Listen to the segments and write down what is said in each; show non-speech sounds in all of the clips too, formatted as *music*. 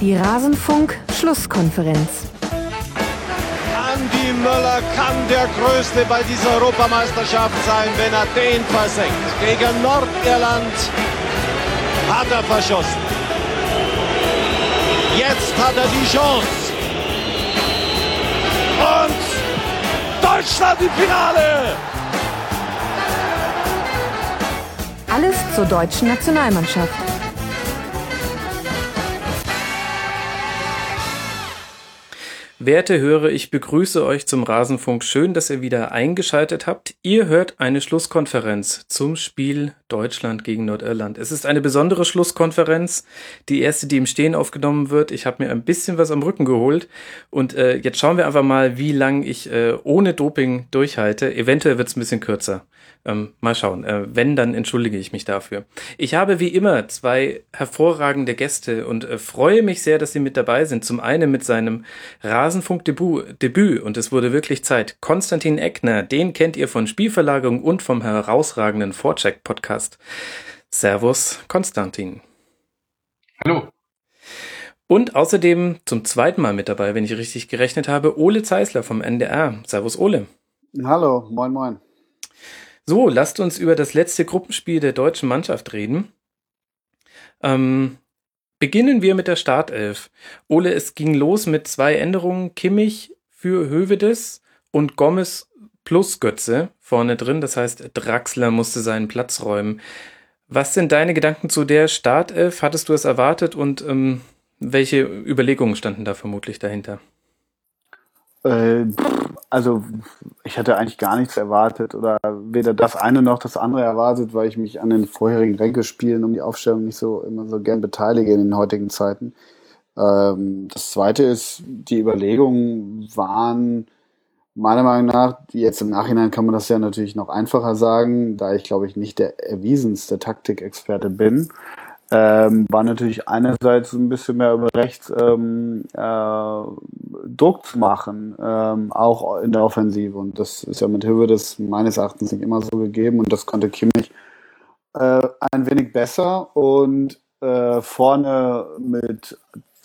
Die Rasenfunk-Schlusskonferenz. Andi Möller kann der Größte bei dieser Europameisterschaft sein, wenn er den versenkt. Gegen Nordirland hat er verschossen. Jetzt hat er die Chance. Und Deutschland im Finale! Alles zur deutschen Nationalmannschaft. Werte Hörer, ich begrüße euch zum Rasenfunk. Schön, dass ihr wieder eingeschaltet habt. Ihr hört eine Schlusskonferenz zum Spiel Deutschland gegen Nordirland. Es ist eine besondere Schlusskonferenz, die erste, die im Stehen aufgenommen wird. Ich habe mir ein bisschen was am Rücken geholt und äh, jetzt schauen wir einfach mal, wie lang ich äh, ohne Doping durchhalte. Eventuell wird es ein bisschen kürzer. Ähm, mal schauen. Äh, wenn, dann entschuldige ich mich dafür. Ich habe wie immer zwei hervorragende Gäste und äh, freue mich sehr, dass sie mit dabei sind. Zum einen mit seinem Rasenfunk-Debüt Debüt, und es wurde wirklich Zeit. Konstantin Eckner, den kennt ihr von Spielverlagerung und vom herausragenden Vorcheck-Podcast. Servus, Konstantin. Hallo. Und außerdem zum zweiten Mal mit dabei, wenn ich richtig gerechnet habe, Ole Zeisler vom NDR. Servus, Ole. Hallo, moin, moin. So, lasst uns über das letzte Gruppenspiel der deutschen Mannschaft reden. Ähm, beginnen wir mit der Startelf. Ole, es ging los mit zwei Änderungen. Kimmich für Hövedes und Gomez plus Götze vorne drin. Das heißt, Draxler musste seinen Platz räumen. Was sind deine Gedanken zu der Startelf? Hattest du es erwartet und ähm, welche Überlegungen standen da vermutlich dahinter? Äh, also ich hatte eigentlich gar nichts erwartet oder weder das eine noch das andere erwartet, weil ich mich an den vorherigen Ränkespielen um die Aufstellung nicht so immer so gern beteilige in den heutigen Zeiten. Ähm, das zweite ist, die Überlegungen waren meiner Meinung nach, jetzt im Nachhinein kann man das ja natürlich noch einfacher sagen, da ich glaube ich nicht der erwiesenste Taktikexperte bin ähm, war natürlich einerseits ein bisschen mehr über rechts ähm, äh, Druck zu machen, ähm, auch in der Offensive. Und das ist ja mit Hilfe des meines Erachtens nicht immer so gegeben. Und das konnte Kimmich äh, ein wenig besser. Und äh, vorne mit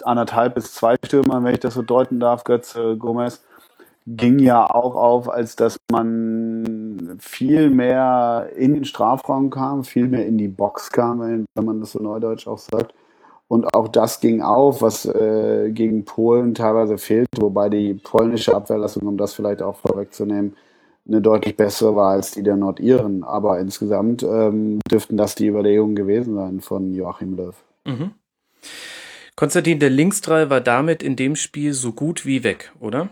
anderthalb bis zwei Stürmern, wenn ich das so deuten darf, Götze, Gomez, ging ja auch auf, als dass man viel mehr in den Strafraum kam, viel mehr in die Box kam, wenn, man das so neudeutsch auch sagt. Und auch das ging auf, was äh, gegen Polen teilweise fehlt, wobei die polnische Abwehrlassung, um das vielleicht auch vorwegzunehmen, eine deutlich bessere war als die der Nordiren. Aber insgesamt ähm, dürften das die Überlegungen gewesen sein von Joachim Löw. Mhm. Konstantin, der Linksdrall war damit in dem Spiel so gut wie weg, oder?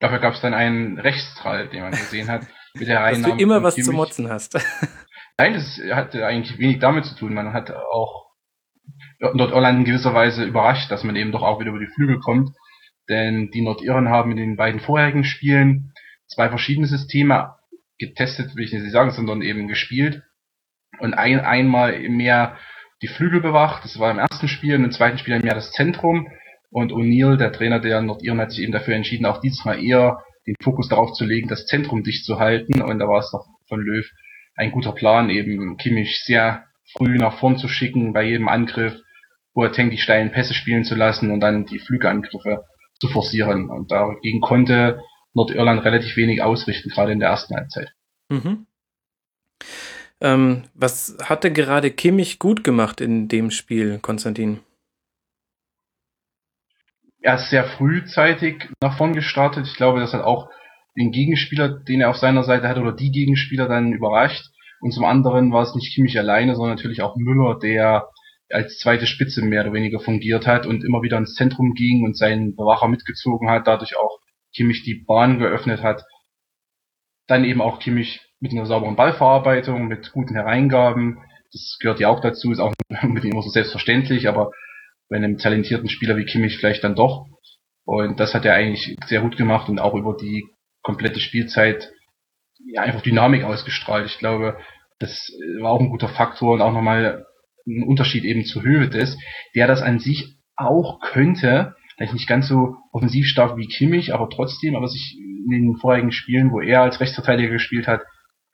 Dafür gab es dann einen Rechtstrall, den man gesehen hat, mit der. Dass du immer was zu motzen hast. Nein, das hat eigentlich wenig damit zu tun. Man hat auch Nordirland in gewisser Weise überrascht, dass man eben doch auch wieder über die Flügel kommt. Denn die Nordiren haben in den beiden vorherigen Spielen zwei verschiedene Systeme getestet, will ich nicht sagen, sondern eben gespielt. Und ein, einmal mehr die Flügel bewacht, das war im ersten Spiel, und im zweiten Spiel mehr das Zentrum. Und O'Neill, der Trainer der Nordiren, hat sich eben dafür entschieden, auch dieses Mal eher den Fokus darauf zu legen, das Zentrum dicht zu halten. Und da war es doch von Löw ein guter Plan, eben Kimmich sehr früh nach vorn zu schicken bei jedem Angriff, Boateng die steilen Pässe spielen zu lassen und dann die Flügelangriffe zu forcieren. Und dagegen konnte Nordirland relativ wenig ausrichten, gerade in der ersten Halbzeit. Mhm. Ähm, was hatte gerade Kimmich gut gemacht in dem Spiel, Konstantin? er ist sehr frühzeitig nach vorn gestartet. Ich glaube, das hat auch den Gegenspieler, den er auf seiner Seite hat, oder die Gegenspieler dann überrascht. Und zum anderen war es nicht Kimmich alleine, sondern natürlich auch Müller, der als zweite Spitze mehr oder weniger fungiert hat und immer wieder ins Zentrum ging und seinen Bewacher mitgezogen hat, dadurch auch Kimmich die Bahn geöffnet hat. Dann eben auch Kimmich mit einer sauberen Ballverarbeitung, mit guten Hereingaben. Das gehört ja auch dazu, ist auch mit *laughs* ihm immer so selbstverständlich, aber bei einem talentierten Spieler wie Kimmich vielleicht dann doch. Und das hat er eigentlich sehr gut gemacht und auch über die komplette Spielzeit ja, einfach Dynamik ausgestrahlt. Ich glaube, das war auch ein guter Faktor und auch nochmal ein Unterschied eben zu Hövedes, der das an sich auch könnte, vielleicht nicht ganz so offensiv stark wie Kimmich, aber trotzdem, aber sich in den vorherigen Spielen, wo er als Rechtsverteidiger gespielt hat,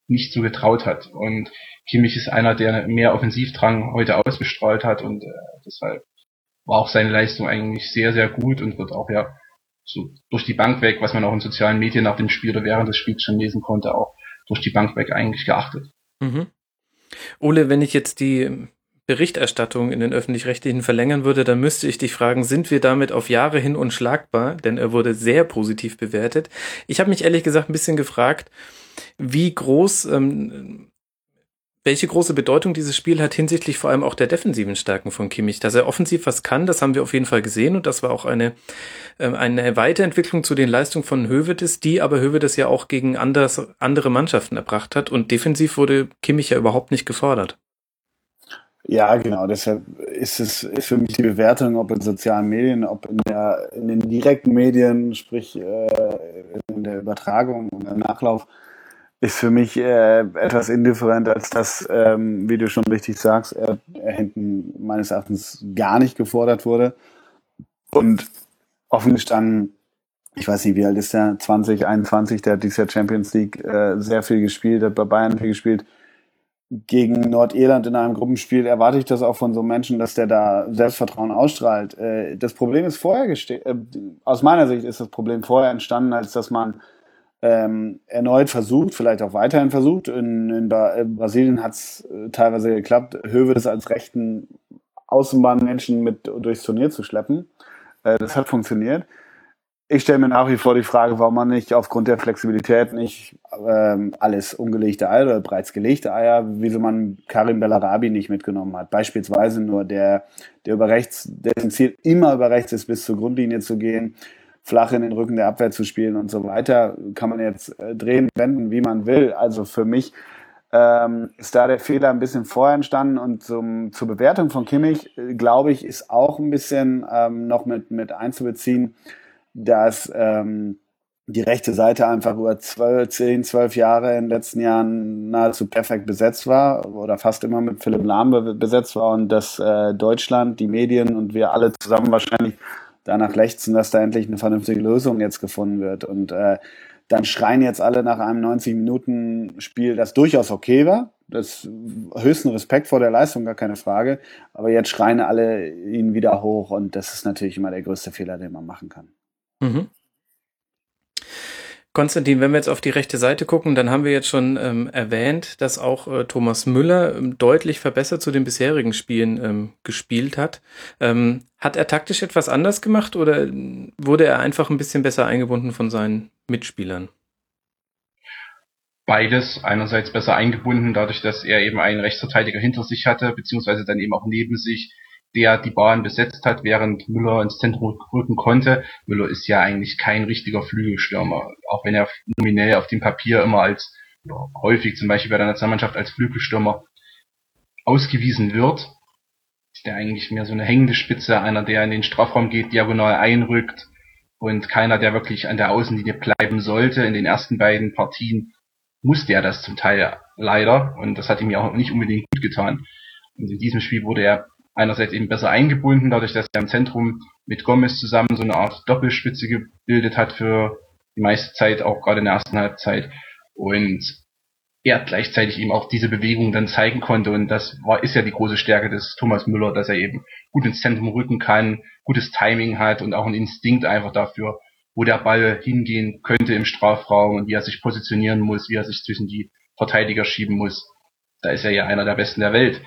nicht so getraut hat. Und Kimmich ist einer, der mehr Offensivdrang heute ausgestrahlt hat und äh, deshalb war auch seine Leistung eigentlich sehr, sehr gut und wird auch ja so durch die Bank weg, was man auch in sozialen Medien nach dem Spiel oder während des Spiels schon lesen konnte, auch durch die Bank weg eigentlich geachtet. Mhm. Ole, wenn ich jetzt die Berichterstattung in den öffentlich-rechtlichen verlängern würde, dann müsste ich dich fragen, sind wir damit auf Jahre hin unschlagbar? Denn er wurde sehr positiv bewertet. Ich habe mich ehrlich gesagt ein bisschen gefragt, wie groß ähm, welche große Bedeutung dieses Spiel hat hinsichtlich vor allem auch der defensiven Stärken von Kimmich. Dass er offensiv was kann, das haben wir auf jeden Fall gesehen und das war auch eine, äh, eine Weiterentwicklung zu den Leistungen von Hövedes, die aber Hövedes ja auch gegen anders, andere Mannschaften erbracht hat und defensiv wurde Kimmich ja überhaupt nicht gefordert. Ja, genau. Deshalb ist es ist für mich die Bewertung, ob in sozialen Medien, ob in, der, in den direkten Medien, sprich äh, in der Übertragung und im Nachlauf, ist für mich äh, etwas indifferent, als dass, ähm, wie du schon richtig sagst, er, er hinten meines Erachtens gar nicht gefordert wurde. Und offen gestanden, ich weiß nicht, wie alt ist der? 20, 21, der hat dieses Jahr Champions League äh, sehr viel gespielt, hat bei Bayern viel gespielt. Gegen Nordirland in einem Gruppenspiel erwarte ich das auch von so einem Menschen, dass der da Selbstvertrauen ausstrahlt. Äh, das Problem ist vorher gesteht, äh, aus meiner Sicht ist das Problem vorher entstanden, als dass man ähm, erneut versucht, vielleicht auch weiterhin versucht. In, in, ba in Brasilien hat es äh, teilweise geklappt, Hövedes als rechten Außenbahnmenschen mit durchs Turnier zu schleppen. Äh, das hat funktioniert. Ich stelle mir nach wie vor die Frage, warum man nicht aufgrund der Flexibilität nicht ähm, alles ungelegte Eier oder bereits gelegte Eier, wieso man Karim Bellarabi nicht mitgenommen hat. Beispielsweise nur der, der über rechts, dessen Ziel immer über rechts ist, bis zur Grundlinie zu gehen flach in den Rücken der Abwehr zu spielen und so weiter. Kann man jetzt äh, drehen, wenden, wie man will. Also für mich ähm, ist da der Fehler ein bisschen vorher entstanden und zum, zur Bewertung von Kimmich, äh, glaube ich, ist auch ein bisschen ähm, noch mit, mit einzubeziehen, dass ähm, die rechte Seite einfach über zwölf, zehn, zwölf Jahre in den letzten Jahren nahezu perfekt besetzt war oder fast immer mit Philipp Lahm besetzt war und dass äh, Deutschland, die Medien und wir alle zusammen wahrscheinlich danach lechzen, dass da endlich eine vernünftige Lösung jetzt gefunden wird. Und äh, dann schreien jetzt alle nach einem 90-Minuten-Spiel, das durchaus okay war. Das höchsten Respekt vor der Leistung, gar keine Frage. Aber jetzt schreien alle ihn wieder hoch und das ist natürlich immer der größte Fehler, den man machen kann. Mhm. Konstantin, wenn wir jetzt auf die rechte Seite gucken, dann haben wir jetzt schon ähm, erwähnt, dass auch äh, Thomas Müller ähm, deutlich verbessert zu den bisherigen Spielen ähm, gespielt hat. Ähm, hat er taktisch etwas anders gemacht oder wurde er einfach ein bisschen besser eingebunden von seinen Mitspielern? Beides. Einerseits besser eingebunden, dadurch, dass er eben einen Rechtsverteidiger hinter sich hatte, beziehungsweise dann eben auch neben sich der die Bahn besetzt hat, während Müller ins Zentrum rücken konnte. Müller ist ja eigentlich kein richtiger Flügelstürmer, auch wenn er nominell auf dem Papier immer als häufig zum Beispiel bei der Nationalmannschaft als Flügelstürmer ausgewiesen wird. Ist der eigentlich mehr so eine hängende Spitze, einer, der in den Strafraum geht, diagonal einrückt und keiner, der wirklich an der Außenlinie bleiben sollte. In den ersten beiden Partien musste er das zum Teil leider und das hat ihm ja auch nicht unbedingt gut getan. Und in diesem Spiel wurde er einerseits eben besser eingebunden, dadurch, dass er im Zentrum mit Gomez zusammen so eine Art Doppelspitze gebildet hat für die meiste Zeit, auch gerade in der ersten Halbzeit. Und er gleichzeitig eben auch diese Bewegung dann zeigen konnte. Und das war, ist ja die große Stärke des Thomas Müller, dass er eben gut ins Zentrum rücken kann, gutes Timing hat und auch einen Instinkt einfach dafür, wo der Ball hingehen könnte im Strafraum und wie er sich positionieren muss, wie er sich zwischen die Verteidiger schieben muss. Da ist er ja einer der Besten der Welt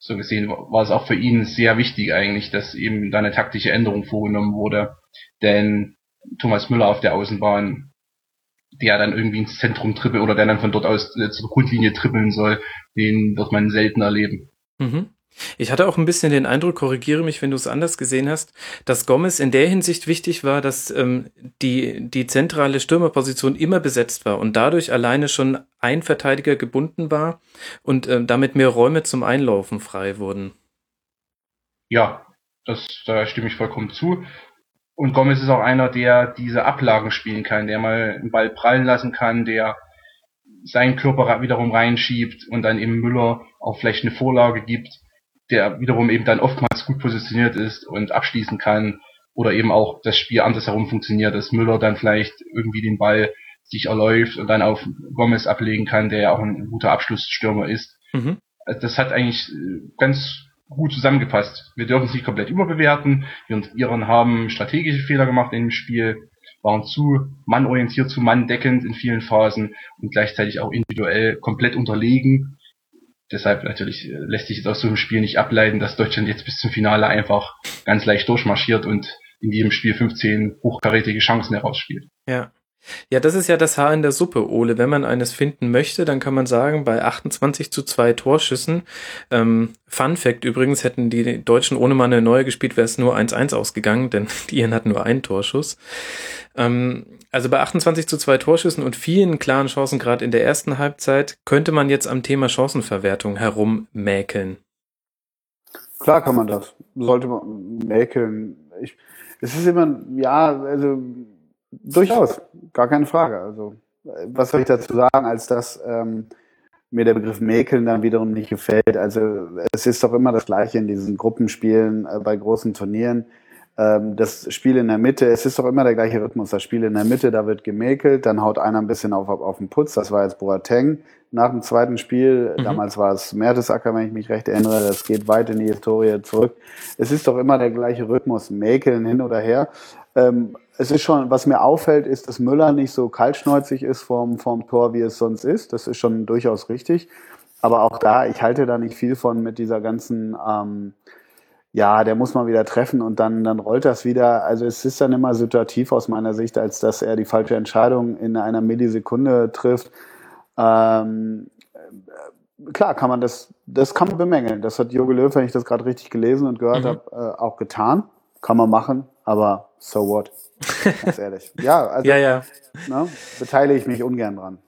so gesehen war es auch für ihn sehr wichtig eigentlich, dass eben da eine taktische Änderung vorgenommen wurde. Denn Thomas Müller auf der Außenbahn, der dann irgendwie ins Zentrum trippelt oder der dann von dort aus äh, zur Grundlinie trippeln soll, den wird man selten erleben. Mhm. Ich hatte auch ein bisschen den Eindruck, korrigiere mich, wenn du es anders gesehen hast, dass Gomez in der Hinsicht wichtig war, dass ähm, die, die zentrale Stürmerposition immer besetzt war und dadurch alleine schon ein Verteidiger gebunden war und ähm, damit mehr Räume zum Einlaufen frei wurden. Ja, das, da stimme ich vollkommen zu. Und Gomez ist auch einer, der diese Ablagen spielen kann, der mal einen Ball prallen lassen kann, der seinen Körper wiederum reinschiebt und dann eben Müller auch vielleicht eine Vorlage gibt der wiederum eben dann oftmals gut positioniert ist und abschließen kann oder eben auch das Spiel andersherum funktioniert, dass Müller dann vielleicht irgendwie den Ball sich erläuft und dann auf Gomez ablegen kann, der ja auch ein guter Abschlussstürmer ist. Mhm. Das hat eigentlich äh, ganz gut zusammengefasst. Wir dürfen es nicht komplett überbewerten. Wir und Iren haben strategische Fehler gemacht in dem Spiel, waren zu mannorientiert, zu manndeckend in vielen Phasen und gleichzeitig auch individuell komplett unterlegen. Deshalb natürlich äh, lässt sich jetzt aus so einem Spiel nicht ableiten, dass Deutschland jetzt bis zum Finale einfach ganz leicht durchmarschiert und in jedem Spiel 15 hochkarätige Chancen herausspielt. Ja. Ja, das ist ja das Haar in der Suppe, Ole. Wenn man eines finden möchte, dann kann man sagen, bei 28 zu 2 Torschüssen, ähm, Fun Fact übrigens, hätten die Deutschen ohne mal eine neue gespielt, wäre es nur 1-1 ausgegangen, denn *laughs* die Iren hatten nur einen Torschuss. Ähm, also bei 28 zu 2 Torschüssen und vielen klaren Chancen gerade in der ersten Halbzeit könnte man jetzt am Thema Chancenverwertung herummäkeln. Klar kann man das. Sollte man mäkeln. Ich, es ist immer, ja, also Durchaus, gar keine Frage. Also, was soll ich dazu sagen, als dass ähm, mir der Begriff Mäkeln dann wiederum nicht gefällt. Also es ist doch immer das Gleiche in diesen Gruppenspielen äh, bei großen Turnieren. Ähm, das Spiel in der Mitte, es ist doch immer der gleiche Rhythmus. Das Spiel in der Mitte, da wird gemäkelt, dann haut einer ein bisschen auf, auf, auf den Putz. Das war jetzt Boateng nach dem zweiten Spiel. Mhm. Damals war es Mertesacker, wenn ich mich recht erinnere. Das geht weit in die Historie zurück. Es ist doch immer der gleiche Rhythmus. Mäkeln hin oder her. Ähm, es ist schon, was mir auffällt, ist, dass Müller nicht so kaltschneuzig ist vorm, vorm Tor, wie es sonst ist. Das ist schon durchaus richtig. Aber auch da, ich halte da nicht viel von mit dieser ganzen, ähm, ja, der muss mal wieder treffen und dann, dann rollt das wieder. Also es ist dann immer situativ aus meiner Sicht, als dass er die falsche Entscheidung in einer Millisekunde trifft. Ähm, klar kann man das, das kann man bemängeln. Das hat Jogi Löw, wenn ich das gerade richtig gelesen und gehört mhm. habe, äh, auch getan. Kann man machen, aber so what? *laughs* Ganz ehrlich. Ja, also ja, ja. Ne, beteilige ich mich ungern dran.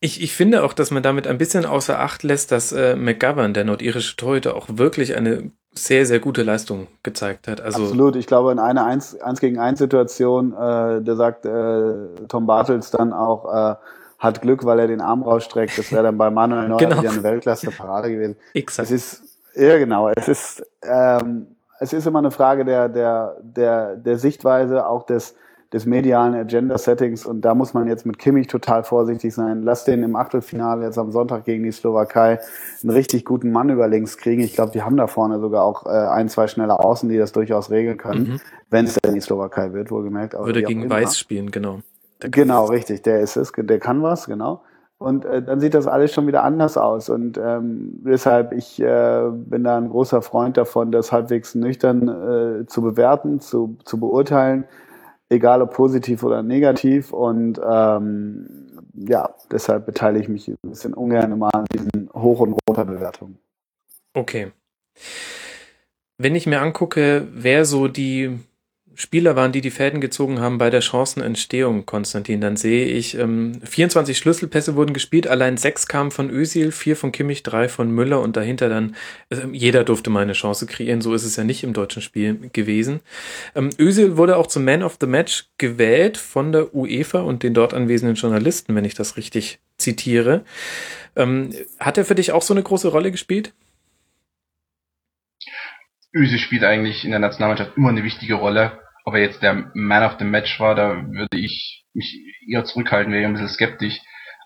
Ich, ich finde auch, dass man damit ein bisschen außer Acht lässt, dass äh, McGovern, der nordirische Torhüter, auch wirklich eine sehr, sehr gute Leistung gezeigt hat. Also Absolut. Ich glaube, in einer 1, 1 gegen 1 Situation, äh, der sagt äh, Tom Bartels dann auch, äh, hat Glück, weil er den Arm rausstreckt. Das wäre dann bei Manuel Neuer *laughs* genau. wieder eine Weltklasse-Parade gewesen. Exakt. Es ist, ja genau, es ist, ähm, es ist immer eine Frage der, der, der, der Sichtweise, auch des, des medialen Agenda-Settings und da muss man jetzt mit Kimmich total vorsichtig sein. Lass den im Achtelfinale jetzt am Sonntag gegen die Slowakei einen richtig guten Mann über links kriegen. Ich glaube, die haben da vorne sogar auch äh, ein, zwei schnelle Außen, die das durchaus regeln können, mhm. wenn es denn die Slowakei wird, wohlgemerkt. Würde gegen Weiß spielen, genau. Genau, richtig, der ist es, der kann was, genau. Und äh, dann sieht das alles schon wieder anders aus. Und ähm, deshalb, ich äh, bin da ein großer Freund davon, das halbwegs nüchtern äh, zu bewerten, zu, zu beurteilen, egal ob positiv oder negativ. Und ähm, ja, deshalb beteilige ich mich ein bisschen ungern immer an diesen Hoch- und Runterbewertungen. Okay. Wenn ich mir angucke, wer so die Spieler waren, die die Fäden gezogen haben bei der Chancenentstehung, Konstantin. Dann sehe ich, ähm, 24 Schlüsselpässe wurden gespielt, allein sechs kamen von Özil, vier von Kimmich, drei von Müller und dahinter dann, also jeder durfte mal eine Chance kreieren, so ist es ja nicht im deutschen Spiel gewesen. Ähm, Özil wurde auch zum Man of the Match gewählt von der UEFA und den dort anwesenden Journalisten, wenn ich das richtig zitiere. Ähm, hat er für dich auch so eine große Rolle gespielt? Özil spielt eigentlich in der Nationalmannschaft immer eine wichtige Rolle ob er jetzt der Man of the Match war, da würde ich mich eher zurückhalten, wäre ein bisschen skeptisch.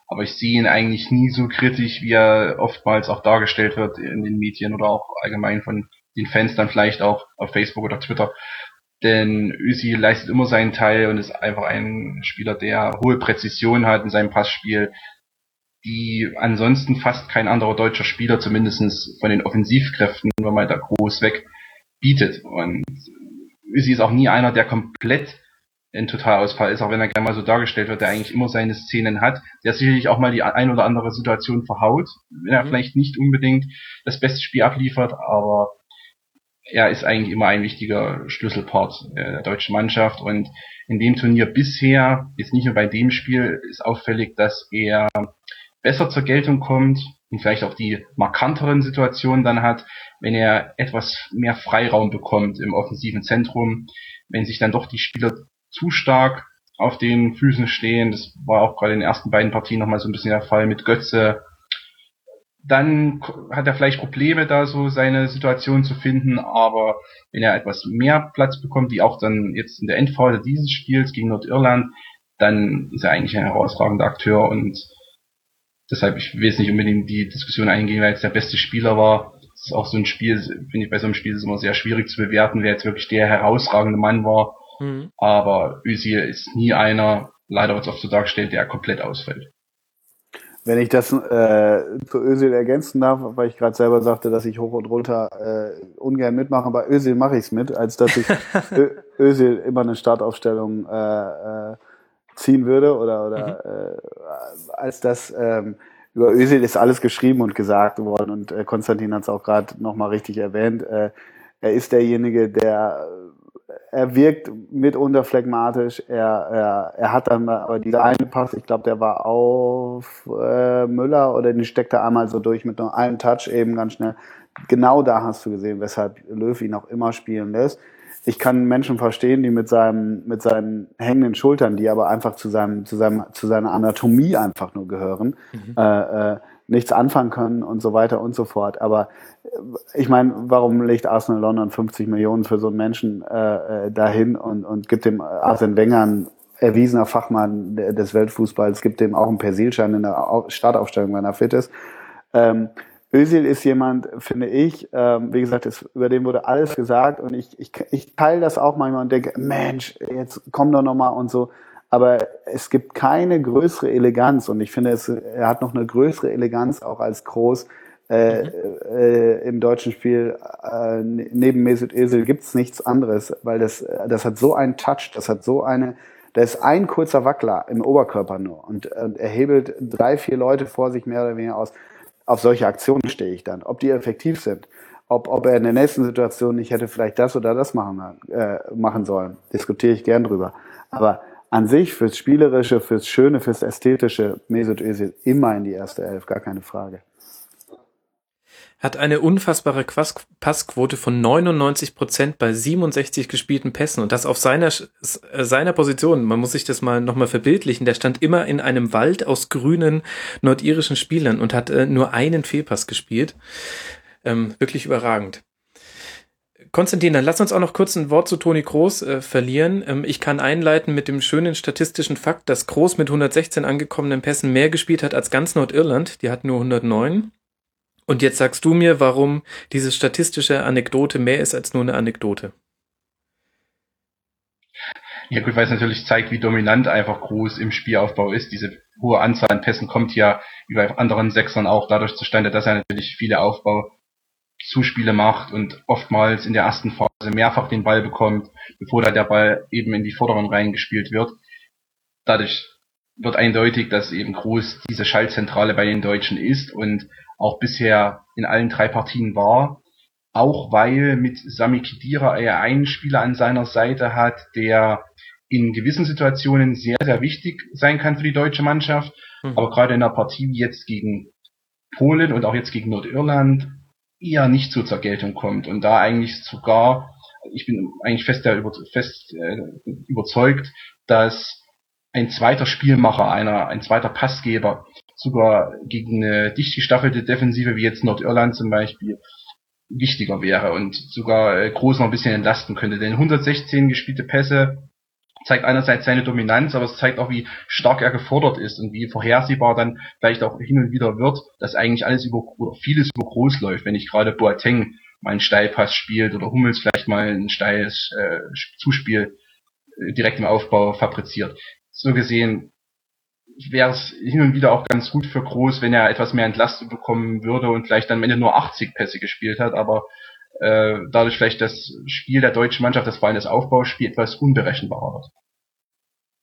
Aber ich sehe ihn eigentlich nie so kritisch, wie er oftmals auch dargestellt wird in den Medien oder auch allgemein von den Fans dann vielleicht auch auf Facebook oder Twitter. Denn Ösi leistet immer seinen Teil und ist einfach ein Spieler, der hohe Präzision hat in seinem Passspiel, die ansonsten fast kein anderer deutscher Spieler, zumindestens von den Offensivkräften, wenn man da groß weg, bietet. Und Ösi ist auch nie einer, der komplett ein Totalausfall ist, auch wenn er gerne mal so dargestellt wird, der eigentlich immer seine Szenen hat, der sicherlich auch mal die ein oder andere Situation verhaut, wenn er mhm. vielleicht nicht unbedingt das beste Spiel abliefert, aber er ist eigentlich immer ein wichtiger Schlüsselpart der deutschen Mannschaft und in dem Turnier bisher, jetzt nicht nur bei dem Spiel, ist auffällig, dass er besser zur Geltung kommt und vielleicht auch die markanteren Situationen dann hat, wenn er etwas mehr Freiraum bekommt im offensiven Zentrum, wenn sich dann doch die Spieler zu stark auf den Füßen stehen. Das war auch gerade in den ersten beiden Partien nochmal so ein bisschen der Fall mit Götze. Dann hat er vielleicht Probleme, da so seine Situation zu finden, aber wenn er etwas mehr Platz bekommt, wie auch dann jetzt in der Endphase dieses Spiels gegen Nordirland, dann ist er eigentlich ein herausragender Akteur und deshalb, ich will jetzt nicht unbedingt die Diskussion eingehen, weil jetzt der beste Spieler war, Das ist auch so ein Spiel, finde ich bei so einem Spiel ist es immer sehr schwierig zu bewerten, wer jetzt wirklich der herausragende Mann war. Mhm. Aber Özil ist nie einer, leider wird es oft so dargestellt, der komplett ausfällt. Wenn ich das äh, zu Özil ergänzen darf, weil ich gerade selber sagte, dass ich hoch und runter äh, ungern mitmache, bei Özil mache ich es mit, als dass ich *laughs* Özil immer eine Startaufstellung äh, äh, ziehen würde oder oder mhm. äh, als das ähm, über Özil ist alles geschrieben und gesagt worden und äh, Konstantin hat es auch gerade nochmal richtig erwähnt. Äh, er ist derjenige, der er wirkt mitunter phlegmatisch. Er, er, er hat dann aber dieser eine Pass, ich glaube, der war auf äh, Müller oder den steckt er einmal so durch mit nur einem Touch eben ganz schnell. Genau da hast du gesehen, weshalb Löw ihn auch immer spielen lässt. Ich kann Menschen verstehen, die mit seinem, mit seinen hängenden Schultern, die aber einfach zu seinem, zu seinem, zu seiner Anatomie einfach nur gehören, mhm. äh, äh, nichts anfangen können und so weiter und so fort. Aber äh, ich meine, warum legt Arsenal London 50 Millionen für so einen Menschen äh, äh, dahin und, und gibt dem Arsene Wenger ein erwiesener Fachmann des Weltfußballs, gibt dem auch einen Persilschein in der Startaufstellung, wenn er fit ist. Ähm, Özil ist jemand, finde ich, ähm, wie gesagt, es, über den wurde alles gesagt und ich, ich, ich teile das auch manchmal und denke, Mensch, jetzt komm doch nochmal und so aber es gibt keine größere Eleganz und ich finde, es, er hat noch eine größere Eleganz auch als Groß. Äh, äh, im deutschen Spiel äh, neben Mesut Özil gibt's nichts anderes, weil das das hat so einen Touch, das hat so eine, da ist ein kurzer Wackler im Oberkörper nur und, und er hebelt drei vier Leute vor sich mehr oder weniger aus. Auf solche Aktionen stehe ich dann, ob die effektiv sind, ob ob er in der nächsten Situation nicht hätte vielleicht das oder das machen äh, machen sollen, diskutiere ich gern drüber. Aber an sich fürs Spielerische, fürs Schöne, fürs Ästhetische Mesut Özil immer in die erste Elf, gar keine Frage. Hat eine unfassbare Passquote von 99 Prozent bei 67 gespielten Pässen und das auf seiner, äh, seiner Position. Man muss sich das mal nochmal verbildlichen. Der stand immer in einem Wald aus grünen nordirischen Spielern und hat äh, nur einen Fehlpass gespielt. Ähm, wirklich überragend. Konstantin, dann lass uns auch noch kurz ein Wort zu Toni Groß äh, verlieren. Ähm, ich kann einleiten mit dem schönen statistischen Fakt, dass Groß mit 116 angekommenen Pässen mehr gespielt hat als ganz Nordirland. Die hat nur 109. Und jetzt sagst du mir, warum diese statistische Anekdote mehr ist als nur eine Anekdote. Ja gut, weil es natürlich zeigt, wie dominant einfach Groß im Spielaufbau ist. Diese hohe Anzahl an Pässen kommt ja über anderen Sechsern auch dadurch zustande, dass er natürlich viele Aufbau Zuspiele macht und oftmals in der ersten Phase mehrfach den Ball bekommt, bevor da der Ball eben in die vorderen Reihen gespielt wird. Dadurch wird eindeutig, dass eben Groß diese Schaltzentrale bei den Deutschen ist und auch bisher in allen drei Partien war. Auch weil mit Sami Khedira er einen Spieler an seiner Seite hat, der in gewissen Situationen sehr, sehr wichtig sein kann für die deutsche Mannschaft. Mhm. Aber gerade in der Partie wie jetzt gegen Polen und auch jetzt gegen Nordirland eher nicht so zur Geltung kommt und da eigentlich sogar, ich bin eigentlich fest, der, fest äh, überzeugt, dass ein zweiter Spielmacher, einer, ein zweiter Passgeber sogar gegen eine dicht gestaffelte Defensive wie jetzt Nordirland zum Beispiel wichtiger wäre und sogar äh, Groß noch ein bisschen entlasten könnte. Denn 116 gespielte Pässe zeigt einerseits seine Dominanz, aber es zeigt auch, wie stark er gefordert ist und wie vorhersehbar dann vielleicht auch hin und wieder wird, dass eigentlich alles über, vieles über groß läuft, wenn ich gerade Boateng mal einen Steilpass spielt oder Hummels vielleicht mal ein steiles äh, Zuspiel äh, direkt im Aufbau fabriziert. So gesehen wäre es hin und wieder auch ganz gut für Groß, wenn er etwas mehr Entlastung bekommen würde und vielleicht dann am Ende nur 80 Pässe gespielt hat, aber äh, dadurch vielleicht das Spiel der deutschen Mannschaft, das vor allem das Aufbauspiel, etwas unberechenbarer wird.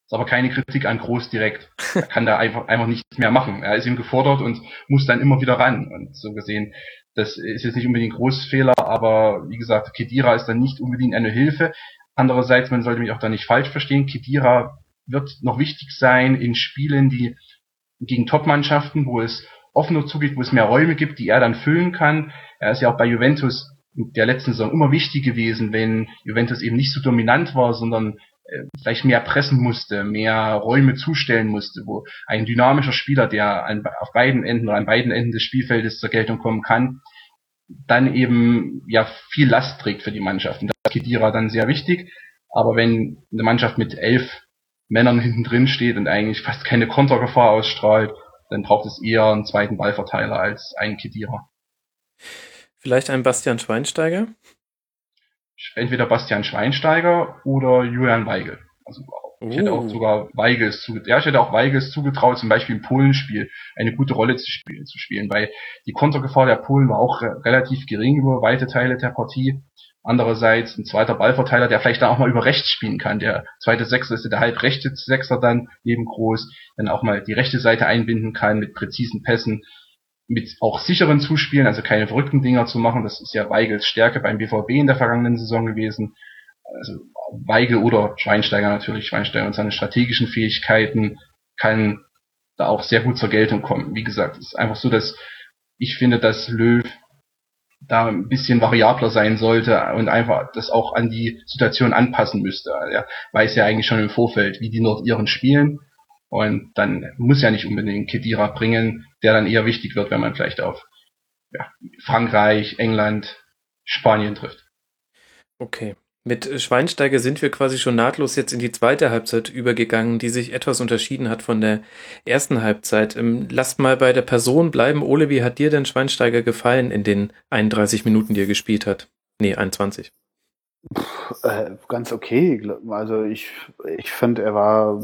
Ist aber keine Kritik an Groß direkt. Er kann da einfach, einfach nichts mehr machen. Er ist ihm gefordert und muss dann immer wieder ran. Und so gesehen, das ist jetzt nicht unbedingt ein Großfehler, aber wie gesagt, Kedira ist dann nicht unbedingt eine Hilfe. Andererseits, man sollte mich auch da nicht falsch verstehen, Kedira wird noch wichtig sein in Spielen, die gegen Top-Mannschaften, wo es offener zugeht, wo es mehr Räume gibt, die er dann füllen kann. Er ist ja auch bei Juventus der letzten Saison immer wichtig gewesen, wenn Juventus eben nicht so dominant war, sondern äh, vielleicht mehr pressen musste, mehr Räume zustellen musste, wo ein dynamischer Spieler, der an, auf beiden Enden oder an beiden Enden des Spielfeldes zur Geltung kommen kann, dann eben ja viel Last trägt für die Mannschaft. Und das ist Kedira dann sehr wichtig. Aber wenn eine Mannschaft mit elf Männern hinten drin steht und eigentlich fast keine Kontergefahr ausstrahlt, dann braucht es eher einen zweiten Ballverteiler als einen Kedira. Vielleicht ein Bastian Schweinsteiger? Entweder Bastian Schweinsteiger oder Julian Weigel. Also ich hätte auch oh. sogar Weigels zugetraut. Ja, ich hätte auch Weigels zugetraut, zum Beispiel im Polenspiel eine gute Rolle zu spielen, zu spielen, weil die Kontergefahr der Polen war auch re relativ gering über weite Teile der Partie. Andererseits ein zweiter Ballverteiler, der vielleicht dann auch mal über rechts spielen kann. Der zweite Sechser ist der halb rechte Sechser dann eben groß, dann auch mal die rechte Seite einbinden kann mit präzisen Pässen, mit auch sicheren Zuspielen, also keine verrückten Dinger zu machen. Das ist ja Weigels Stärke beim BVB in der vergangenen Saison gewesen. Also Weigel oder Schweinsteiger natürlich, Schweinsteiger und seine strategischen Fähigkeiten kann da auch sehr gut zur Geltung kommen. Wie gesagt, es ist einfach so, dass ich finde, dass Löw da ein bisschen variabler sein sollte und einfach das auch an die Situation anpassen müsste. Er weiß ja eigentlich schon im Vorfeld, wie die Nordiren spielen und dann muss ja nicht unbedingt Kedira bringen, der dann eher wichtig wird, wenn man vielleicht auf ja, Frankreich, England, Spanien trifft. Okay. Mit Schweinsteiger sind wir quasi schon nahtlos jetzt in die zweite Halbzeit übergegangen, die sich etwas unterschieden hat von der ersten Halbzeit. Ähm, lasst mal bei der Person bleiben. Ole, wie hat dir denn Schweinsteiger gefallen in den 31 Minuten, die er gespielt hat? Nee, 21. Äh, ganz okay. Also ich, ich fand, er war,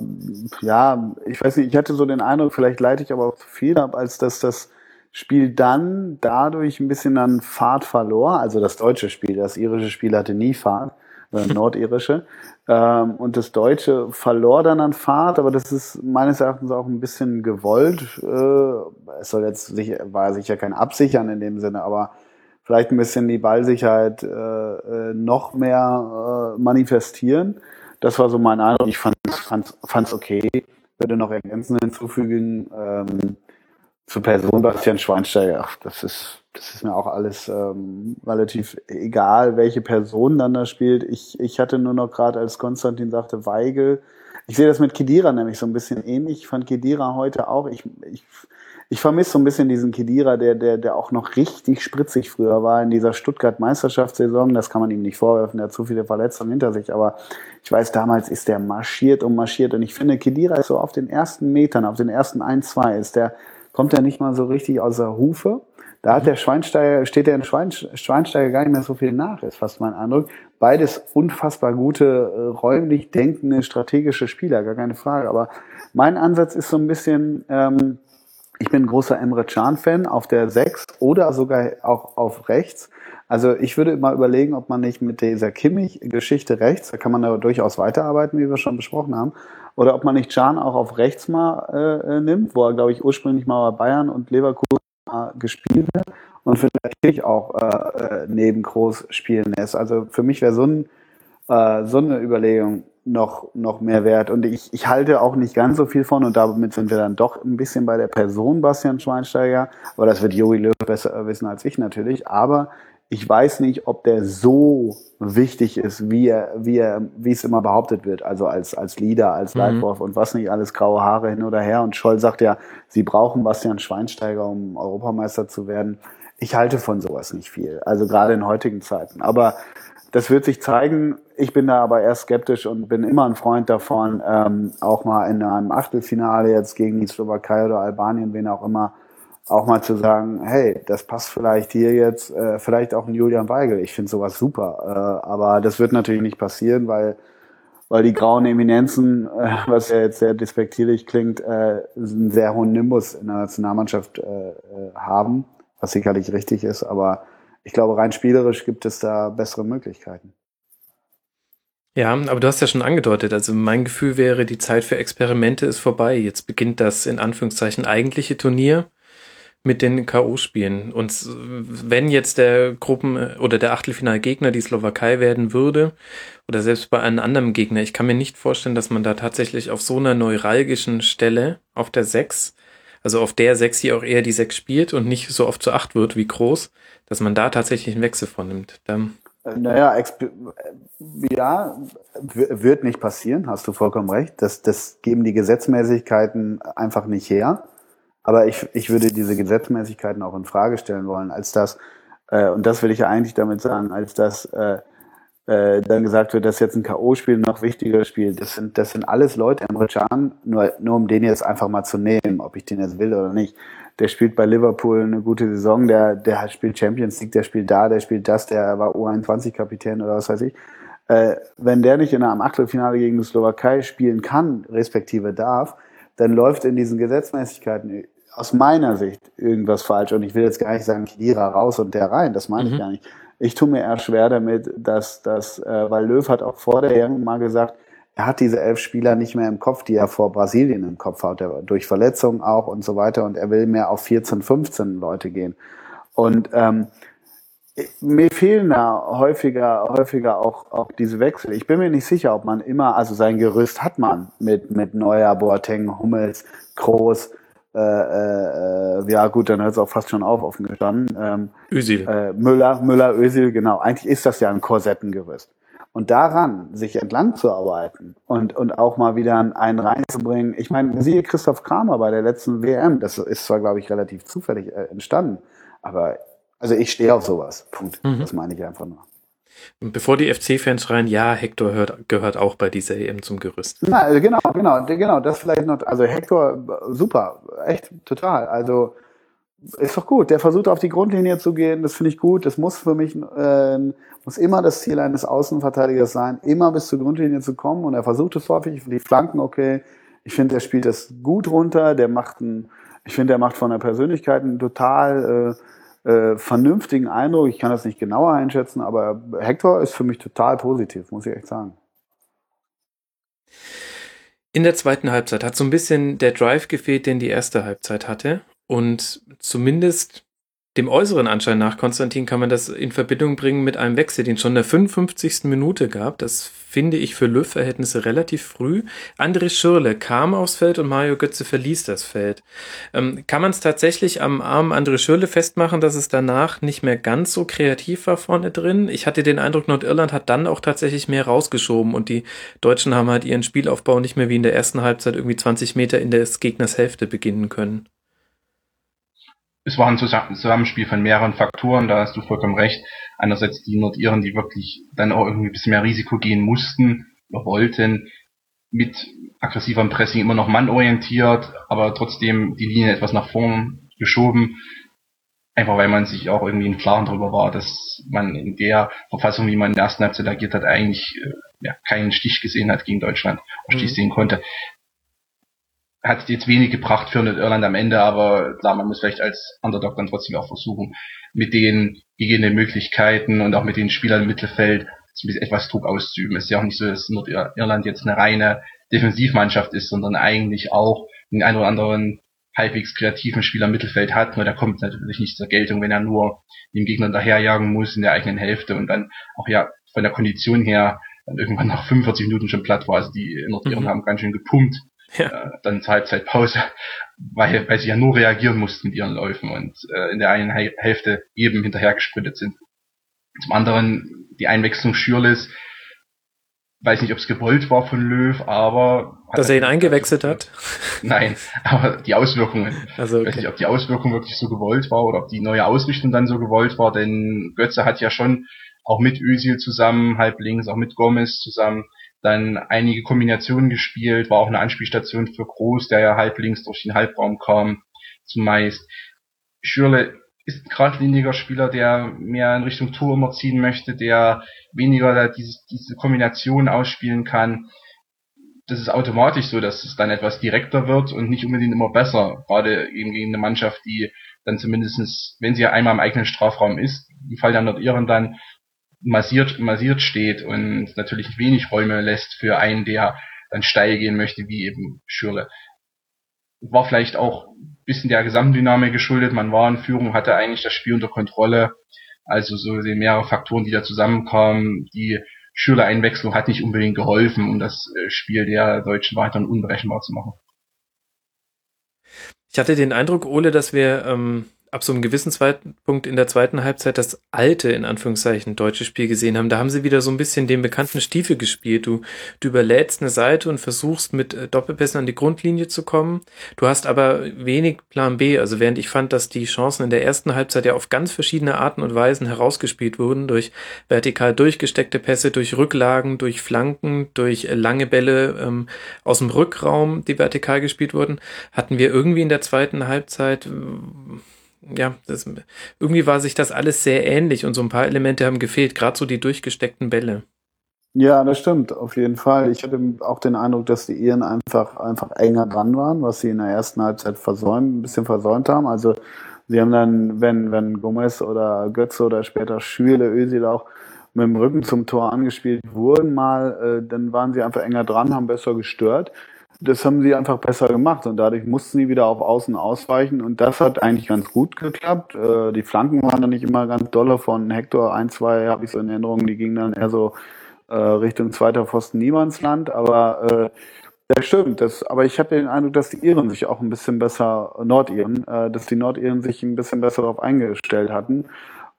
ja, ich weiß nicht, ich hatte so den Eindruck, vielleicht leite ich aber auch zu viel ab, als dass das Spiel dann dadurch ein bisschen an Fahrt verlor. Also das deutsche Spiel, das irische Spiel hatte nie Fahrt äh, nordirische. Ähm, und das Deutsche verlor dann an Fahrt, aber das ist meines Erachtens auch ein bisschen gewollt. Äh, es soll jetzt sicher, war sicher kein Absichern in dem Sinne, aber vielleicht ein bisschen die Ballsicherheit äh, äh noch mehr äh, manifestieren. Das war so mein Eindruck. Ich fand es okay. Würde noch ergänzend hinzufügen, ähm, zur Person Bastian Schweinsteiger, ach, das ist, das ist mir auch alles ähm, relativ egal, welche Person dann da spielt. Ich, ich hatte nur noch gerade, als Konstantin sagte, Weigel. Ich sehe das mit Kedira nämlich so ein bisschen ähnlich. Ich fand Kedira heute auch. Ich, ich, ich vermisse so ein bisschen diesen Kedira, der, der, der auch noch richtig spritzig früher war in dieser Stuttgart-Meisterschaftssaison. Das kann man ihm nicht vorwerfen, der hat zu viele Verletzungen hinter sich. Aber ich weiß, damals ist der marschiert und marschiert. Und ich finde, Kedira ist so auf den ersten Metern, auf den ersten ein, zwei, ist der kommt er nicht mal so richtig aus der Hufe. Da hat der Schweinsteiger, steht der Schweinsteiger gar nicht mehr so viel nach, ist fast mein Eindruck. Beides unfassbar gute, äh, räumlich denkende, strategische Spieler, gar keine Frage. Aber mein Ansatz ist so ein bisschen, ähm, ich bin großer Emre Can-Fan auf der 6 oder sogar auch auf rechts. Also ich würde mal überlegen, ob man nicht mit dieser Kimmich-Geschichte rechts, da kann man da durchaus weiterarbeiten, wie wir schon besprochen haben, oder ob man nicht Can auch auf rechts mal äh, äh nimmt, wo er, glaube ich, ursprünglich mal bei Bayern und Leverkusen gespielt hat und vielleicht auch äh, äh, neben Groß spielen lässt. Also für mich wäre so, ein, äh, so eine Überlegung noch, noch mehr wert. Und ich, ich halte auch nicht ganz so viel von, und damit sind wir dann doch ein bisschen bei der Person Bastian Schweinsteiger, aber das wird Jogi Löw besser wissen als ich natürlich. Aber ich weiß nicht, ob der so wichtig ist, wie er, wie er, wie es immer behauptet wird. Also als, als Leader, als mhm. Leitwolf und was nicht alles, graue Haare hin oder her. Und Scholl sagt ja, sie brauchen Bastian Schweinsteiger, um Europameister zu werden. Ich halte von sowas nicht viel. Also gerade in heutigen Zeiten. Aber das wird sich zeigen. Ich bin da aber eher skeptisch und bin immer ein Freund davon, ähm, auch mal in einem Achtelfinale jetzt gegen die Slowakei oder Albanien, wen auch immer, auch mal zu sagen, hey, das passt vielleicht hier jetzt, äh, vielleicht auch ein Julian Weigel. Ich finde sowas super. Äh, aber das wird natürlich nicht passieren, weil, weil die grauen Eminenzen, äh, was ja jetzt sehr despektierlich klingt, äh, einen sehr hohen Nimbus in der Nationalmannschaft äh, äh, haben, was sicherlich richtig ist. Aber ich glaube, rein spielerisch gibt es da bessere Möglichkeiten. Ja, aber du hast ja schon angedeutet, also mein Gefühl wäre, die Zeit für Experimente ist vorbei. Jetzt beginnt das in Anführungszeichen eigentliche Turnier mit den K.O.-Spielen. Und wenn jetzt der Gruppen- oder der Achtelfinalgegner die Slowakei werden würde, oder selbst bei einem anderen Gegner, ich kann mir nicht vorstellen, dass man da tatsächlich auf so einer neuralgischen Stelle, auf der 6, also auf der 6 hier auch eher die 6 spielt und nicht so oft zu 8 wird wie groß, dass man da tatsächlich einen Wechsel vornimmt. Da naja, ja, wird nicht passieren, hast du vollkommen recht. Das, das geben die Gesetzmäßigkeiten einfach nicht her. Aber ich, ich würde diese Gesetzmäßigkeiten auch in Frage stellen wollen, als das, äh, und das will ich ja eigentlich damit sagen, als dass äh, äh, dann gesagt wird, dass jetzt ein K.O.-Spiel noch wichtiger spielt. Das sind, das sind alles Leute, Emre Can, nur, nur um den jetzt einfach mal zu nehmen, ob ich den jetzt will oder nicht. Der spielt bei Liverpool eine gute Saison, der, der spielt Champions League, der spielt da, der spielt das, der war U21-Kapitän oder was weiß ich. Äh, wenn der nicht in einem Achtelfinale gegen die Slowakei spielen kann, respektive darf, dann läuft in diesen Gesetzmäßigkeiten aus meiner Sicht irgendwas falsch. Und ich will jetzt gar nicht sagen, Kidira raus und der rein, das meine mhm. ich gar nicht. Ich tue mir eher schwer damit, dass, dass äh, weil Löw hat auch vor der EM mal gesagt, er hat diese elf Spieler nicht mehr im Kopf, die er vor Brasilien im Kopf hat, durch Verletzungen auch und so weiter. Und er will mehr auf 14, 15 Leute gehen. Und ähm, mir fehlen da häufiger, häufiger auch, auch diese Wechsel. Ich bin mir nicht sicher, ob man immer, also sein Gerüst hat man mit, mit Neuer, Boateng, Hummels, Kroos, äh, äh, ja gut, dann hört es auch fast schon auf, offen gestanden. Ähm, Özil. Äh, Müller, Müller, Özil, genau. Eigentlich ist das ja ein Korsettengerüst. Und daran sich entlang zu arbeiten und, und auch mal wieder einen reinzubringen. Ich meine, siehe Christoph Kramer bei der letzten WM, das ist zwar, glaube ich, relativ zufällig äh, entstanden, aber also ich stehe auf sowas. Punkt. Mhm. Das meine ich einfach nur. Bevor die FC-Fans schreien, ja, Hector hört, gehört auch bei dieser EM zum Gerüst. Na, also genau, genau, genau, das vielleicht noch, also Hector, super, echt, total, also, ist doch gut, der versucht auf die Grundlinie zu gehen, das finde ich gut, das muss für mich, äh, muss immer das Ziel eines Außenverteidigers sein, immer bis zur Grundlinie zu kommen und er versucht es häufig, die Flanken okay, ich finde, der spielt das gut runter, der macht ein, ich finde, der macht von der Persönlichkeit einen total, äh, äh, vernünftigen Eindruck. Ich kann das nicht genauer einschätzen, aber Hector ist für mich total positiv, muss ich echt sagen. In der zweiten Halbzeit hat so ein bisschen der Drive gefehlt, den die erste Halbzeit hatte. Und zumindest dem äußeren Anschein nach, Konstantin, kann man das in Verbindung bringen mit einem Wechsel, den es schon in der 55. Minute gab. Das finde ich für Löw-Verhältnisse relativ früh. André Schürle kam aufs Feld und Mario Götze verließ das Feld. Ähm, kann man es tatsächlich am Arm André Schürle festmachen, dass es danach nicht mehr ganz so kreativ war vorne drin? Ich hatte den Eindruck, Nordirland hat dann auch tatsächlich mehr rausgeschoben und die Deutschen haben halt ihren Spielaufbau nicht mehr wie in der ersten Halbzeit irgendwie 20 Meter in des Gegners Hälfte beginnen können es war ein Zusammenspiel von mehreren Faktoren, da hast du vollkommen recht. Einerseits die Nordiren, die wirklich dann auch irgendwie ein bisschen mehr Risiko gehen mussten oder wollten, mit aggressivem Pressing immer noch mannorientiert, aber trotzdem die Linie etwas nach vorn geschoben. Einfach weil man sich auch irgendwie im Klaren darüber war, dass man in der Verfassung, wie man in der ersten Halbzeit agiert hat, eigentlich äh, ja, keinen Stich gesehen hat gegen Deutschland, oder Stich mhm. sehen konnte hat jetzt wenig gebracht für Irland am Ende, aber klar, man muss vielleicht als Underdog dann trotzdem auch versuchen, mit den gegebenen Möglichkeiten und auch mit den Spielern im Mittelfeld etwas Druck auszuüben. Es ist ja auch nicht so, dass Nordirland jetzt eine reine Defensivmannschaft ist, sondern eigentlich auch den einen oder anderen halbwegs kreativen Spieler im Mittelfeld hat, nur der kommt natürlich nicht zur Geltung, wenn er nur dem Gegner daherjagen muss in der eigenen Hälfte und dann auch ja von der Kondition her dann irgendwann nach 45 Minuten schon platt war. Also die Nordiren mhm. haben ganz schön gepumpt ja. äh, dann zur Halbzeitpause, weil, weil sie ja nur reagieren mussten mit ihren Läufen und äh, in der einen Hälfte eben hinterher gesprintet sind. Zum anderen die Einwechslung Schürles, weiß nicht, ob es gewollt war von Löw, aber dass er ihn eingewechselt hat? *laughs* Nein, aber die Auswirkungen. Also okay. weiß nicht, ob die Auswirkung wirklich so gewollt war oder ob die neue Ausrichtung dann so gewollt war, denn Götze hat ja schon auch mit Özil zusammen, halb links, auch mit Gomez zusammen dann einige Kombinationen gespielt, war auch eine Anspielstation für Groß, der ja halb links durch den Halbraum kam, zumeist. Schürle ist ein geradliniger Spieler, der mehr in Richtung Tour immer ziehen möchte, der weniger diese, diese Kombination ausspielen kann. Das ist automatisch so, dass es dann etwas direkter wird und nicht unbedingt immer besser, gerade eben gegen eine Mannschaft, die dann zumindestens, wenn sie einmal im eigenen Strafraum ist, im Fall der Nordiren dann massiert, massiert steht und natürlich wenig Räume lässt für einen, der dann steil gehen möchte, wie eben Schürle. War vielleicht auch ein bisschen der Gesamtdynamik geschuldet. Man war in Führung, hatte eigentlich das Spiel unter Kontrolle. Also so mehrere Faktoren, die da zusammenkamen. Die Schürle-Einwechslung hat nicht unbedingt geholfen, um das äh, Spiel der Deutschen weiter unberechenbar zu machen. Ich hatte den Eindruck, Ole, dass wir ähm, ab so einem gewissen Zeitpunkt in der zweiten Halbzeit das alte, in Anführungszeichen, deutsche Spiel gesehen haben. Da haben sie wieder so ein bisschen den bekannten Stiefel gespielt. Du, du überlädst eine Seite und versuchst mit äh, Doppelpässen an die Grundlinie zu kommen. Du hast aber wenig Plan B. Also während ich fand, dass die Chancen in der ersten Halbzeit ja auf ganz verschiedene Arten und Weisen herausgespielt wurden, durch vertikal durchgesteckte Pässe, durch Rücklagen, durch Flanken, durch äh, lange Bälle ähm, aus dem Rückraum, die vertikal gespielt wurden, hatten wir irgendwie in der zweiten Halbzeit ja, das, irgendwie war sich das alles sehr ähnlich und so ein paar Elemente haben gefehlt, gerade so die durchgesteckten Bälle. Ja, das stimmt, auf jeden Fall. Ich hatte auch den Eindruck, dass die Iren einfach, einfach enger dran waren, was sie in der ersten Halbzeit versäumt, ein bisschen versäumt haben. Also, sie haben dann, wenn, wenn Gomez oder Götze oder später Schüle, Özil auch mit dem Rücken zum Tor angespielt wurden mal, äh, dann waren sie einfach enger dran, haben besser gestört das haben sie einfach besser gemacht und dadurch mussten sie wieder auf Außen ausweichen und das hat eigentlich ganz gut geklappt. Äh, die Flanken waren dann nicht immer ganz dolle von Hector, ein, zwei habe ich so in Erinnerung, die gingen dann eher so äh, Richtung zweiter Pfosten Niemandsland, aber äh, das stimmt, das, aber ich habe den Eindruck, dass die Iren sich auch ein bisschen besser, Nordiren, äh, dass die Nordiren sich ein bisschen besser darauf eingestellt hatten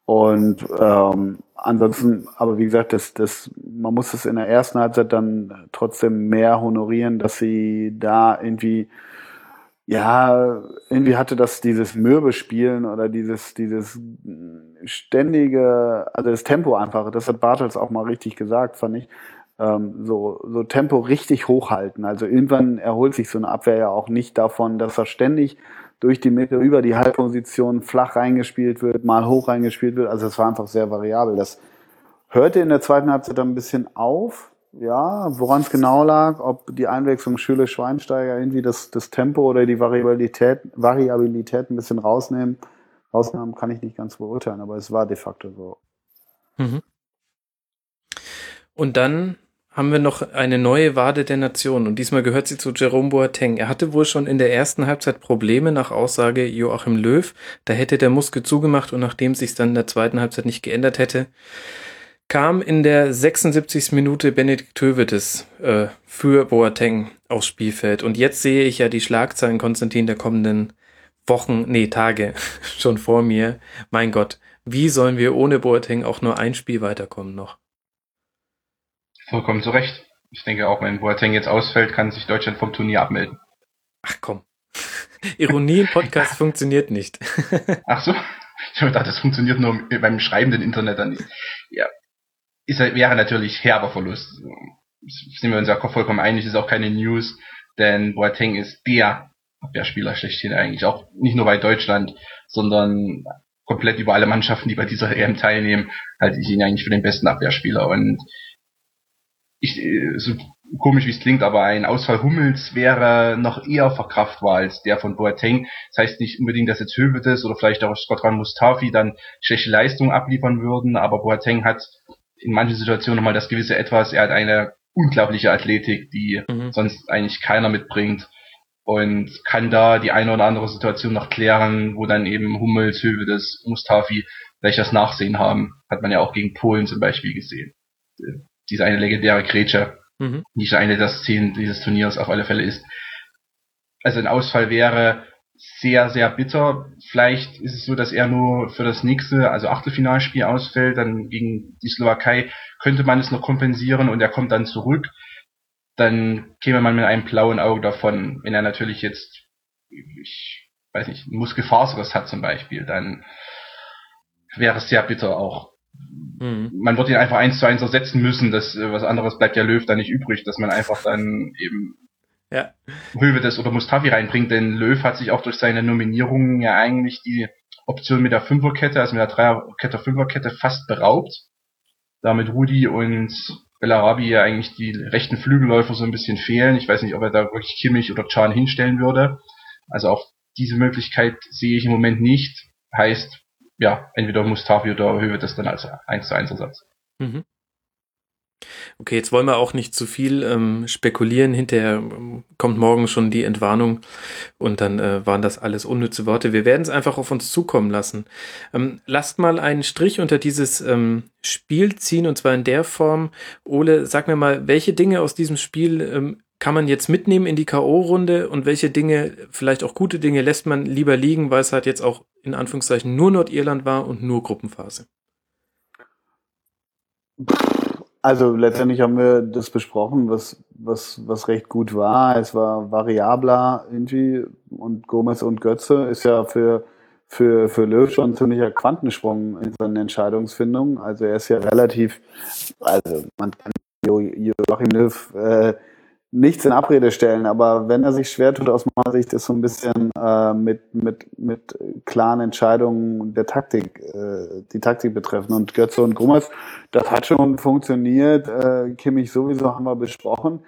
und ähm, ansonsten, aber wie gesagt, das, das, man muss es in der ersten Halbzeit dann trotzdem mehr honorieren, dass sie da irgendwie, ja, irgendwie hatte das dieses Mürbe spielen oder dieses, dieses ständige, also das Tempo einfach, das hat Bartels auch mal richtig gesagt, fand ich, ähm, so, so Tempo richtig hochhalten. Also irgendwann erholt sich so eine Abwehr ja auch nicht davon, dass er ständig durch die Mitte, über die Halbposition flach reingespielt wird, mal hoch reingespielt wird. Also es war einfach sehr variabel. Das hörte in der zweiten Halbzeit dann ein bisschen auf. Ja, woran es genau lag, ob die Einwechslung Schüle Schweinsteiger irgendwie das, das Tempo oder die Variabilität, Variabilität ein bisschen rausnehmen, rausnahmen, kann ich nicht ganz beurteilen, aber es war de facto so. Mhm. Und dann haben wir noch eine neue Wade der Nation und diesmal gehört sie zu Jerome Boateng. Er hatte wohl schon in der ersten Halbzeit Probleme nach Aussage Joachim Löw. Da hätte der Muskel zugemacht und nachdem sich dann in der zweiten Halbzeit nicht geändert hätte, kam in der 76. Minute Benedikt Tövedes äh, für Boateng aufs Spielfeld. Und jetzt sehe ich ja die Schlagzeilen, Konstantin, der kommenden Wochen, nee, Tage *laughs* schon vor mir. Mein Gott, wie sollen wir ohne Boateng auch nur ein Spiel weiterkommen noch? Vollkommen zu Recht. Ich denke auch, wenn Boateng jetzt ausfällt, kann sich Deutschland vom Turnier abmelden. Ach komm. *laughs* Ironie im Podcast *laughs* funktioniert nicht. *laughs* Ach so? Ich habe gedacht, das funktioniert nur beim schreibenden Internet dann nicht. Ja. Ist, wäre natürlich herber Verlust. Sind wir uns ja vollkommen einig, ist auch keine News, denn Boateng ist der Abwehrspieler schlechthin eigentlich. Auch nicht nur bei Deutschland, sondern komplett über alle Mannschaften, die bei dieser EM teilnehmen, halte ich ihn eigentlich für den besten Abwehrspieler. Und ich, äh, so komisch wie es klingt, aber ein Ausfall Hummels wäre noch eher verkraftbar als der von Boateng. Das heißt nicht unbedingt, dass jetzt Hövedes oder vielleicht auch Skodran Mustafi dann schlechte Leistungen abliefern würden, aber Boateng hat in manchen Situationen nochmal das gewisse Etwas. Er hat eine unglaubliche Athletik, die mhm. sonst eigentlich keiner mitbringt und kann da die eine oder andere Situation noch klären, wo dann eben Hummels, Hövedes, Mustafi vielleicht das Nachsehen haben. Hat man ja auch gegen Polen zum Beispiel gesehen diese eine legendäre Grätsche, mhm. die eine der Szenen dieses Turniers auf alle Fälle ist. Also ein Ausfall wäre sehr, sehr bitter. Vielleicht ist es so, dass er nur für das nächste, also Achtelfinalspiel ausfällt, dann gegen die Slowakei könnte man es noch kompensieren und er kommt dann zurück. Dann käme man mit einem blauen Auge davon. Wenn er natürlich jetzt, ich weiß nicht, Muskelfaseres hat zum Beispiel, dann wäre es sehr bitter auch. Mhm. Man wird ihn einfach eins zu eins ersetzen müssen. Das, äh, was anderes bleibt ja Löw da nicht übrig, dass man einfach dann eben ja. Hövedes oder Mustafi reinbringt, denn Löw hat sich auch durch seine Nominierungen ja eigentlich die Option mit der Fünferkette, also mit der Dreierkette, Fünferkette fast beraubt. Damit Rudi und Bellarabi ja eigentlich die rechten Flügelläufer so ein bisschen fehlen. Ich weiß nicht, ob er da wirklich Kimmich oder Chan hinstellen würde. Also auch diese Möglichkeit sehe ich im Moment nicht. Heißt, ja, entweder Mustafi oder Höwe das dann als 1 zu 1 Ersatz. Mhm. Okay, jetzt wollen wir auch nicht zu viel ähm, spekulieren. Hinterher ähm, kommt morgen schon die Entwarnung und dann äh, waren das alles unnütze Worte. Wir werden es einfach auf uns zukommen lassen. Ähm, lasst mal einen Strich unter dieses ähm, Spiel ziehen und zwar in der Form. Ole, sag mir mal, welche Dinge aus diesem Spiel ähm, kann man jetzt mitnehmen in die K.O.-Runde und welche Dinge, vielleicht auch gute Dinge, lässt man lieber liegen, weil es halt jetzt auch in Anführungszeichen nur Nordirland war und nur Gruppenphase? Also letztendlich haben wir das besprochen, was, was, was recht gut war. Es war variabler irgendwie und Gomez und Götze ist ja für, für, für Löw schon ein ziemlicher Quantensprung in seiner Entscheidungsfindung. Also er ist ja relativ, also man kann Joachim Löw äh, nichts in Abrede stellen, aber wenn er sich schwer tut aus meiner Sicht, ist so ein bisschen äh, mit, mit, mit klaren Entscheidungen der Taktik, äh, die Taktik betreffen. Und Götze und Grummers, das hat schon funktioniert. Äh, Kimmich sowieso haben wir besprochen.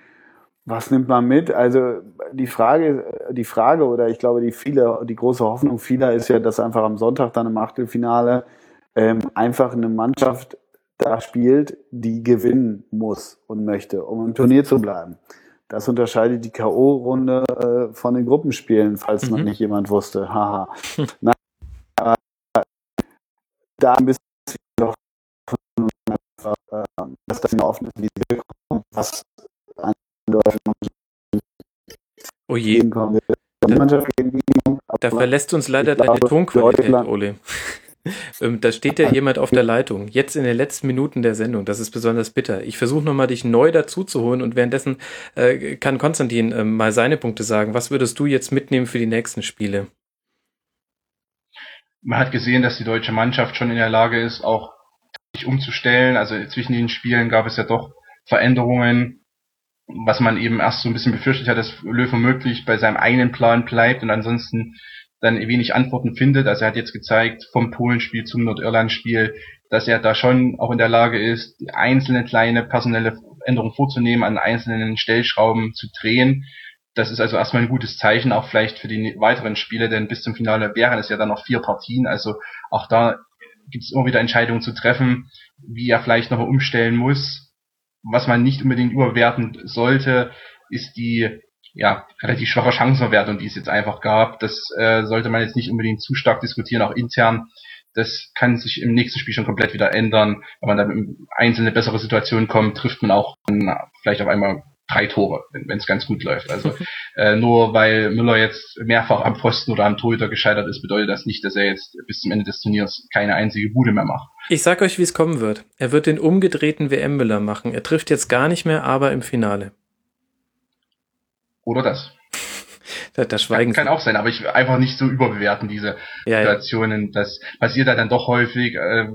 Was nimmt man mit? Also die Frage, die Frage oder ich glaube die viele, die große Hoffnung vieler ist ja, dass einfach am Sonntag dann im Achtelfinale ähm, einfach eine Mannschaft da spielt, die gewinnen muss und möchte, um im Turnier zu bleiben. Das unterscheidet die K.O.-Runde äh, von den Gruppenspielen, falls mhm. noch nicht jemand wusste. Haha. Na, äh, da ein bisschen noch äh, dass das eine offene Visier kommt, was an Deutschland Oh je. Da, da verlässt uns leider deine Tonqualität, Ole. Ähm, da steht ja jemand auf der Leitung. Jetzt in den letzten Minuten der Sendung. Das ist besonders bitter. Ich versuche nochmal, dich neu dazu zu holen und währenddessen äh, kann Konstantin äh, mal seine Punkte sagen. Was würdest du jetzt mitnehmen für die nächsten Spiele? Man hat gesehen, dass die deutsche Mannschaft schon in der Lage ist, auch sich umzustellen. Also zwischen den Spielen gab es ja doch Veränderungen, was man eben erst so ein bisschen befürchtet hat, dass Löw womöglich bei seinem eigenen Plan bleibt und ansonsten dann wenig Antworten findet. Also er hat jetzt gezeigt vom Polenspiel zum Nordirlandspiel, dass er da schon auch in der Lage ist, einzelne kleine personelle Änderungen vorzunehmen, an einzelnen Stellschrauben zu drehen. Das ist also erstmal ein gutes Zeichen, auch vielleicht für die weiteren Spiele, denn bis zum Finale wären es ja dann noch vier Partien. Also auch da gibt es immer wieder Entscheidungen zu treffen, wie er vielleicht noch umstellen muss. Was man nicht unbedingt überwerten sollte, ist die ja, relativ schwache Chancenverwertung, die es jetzt einfach gab. Das äh, sollte man jetzt nicht unbedingt zu stark diskutieren, auch intern. Das kann sich im nächsten Spiel schon komplett wieder ändern. Wenn man dann in einzelne bessere Situationen kommt, trifft man auch na, vielleicht auf einmal drei Tore, wenn es ganz gut läuft. Also äh, nur weil Müller jetzt mehrfach am Pfosten oder am Torhüter gescheitert ist, bedeutet das nicht, dass er jetzt bis zum Ende des Turniers keine einzige Bude mehr macht. Ich sag euch, wie es kommen wird. Er wird den umgedrehten WM Müller machen. Er trifft jetzt gar nicht mehr, aber im Finale. Oder das. *laughs* da, da schweigen kann, kann auch sein, aber ich will einfach nicht so überbewerten, diese ja, Situationen. Ja. Das passiert halt dann doch häufig. Äh,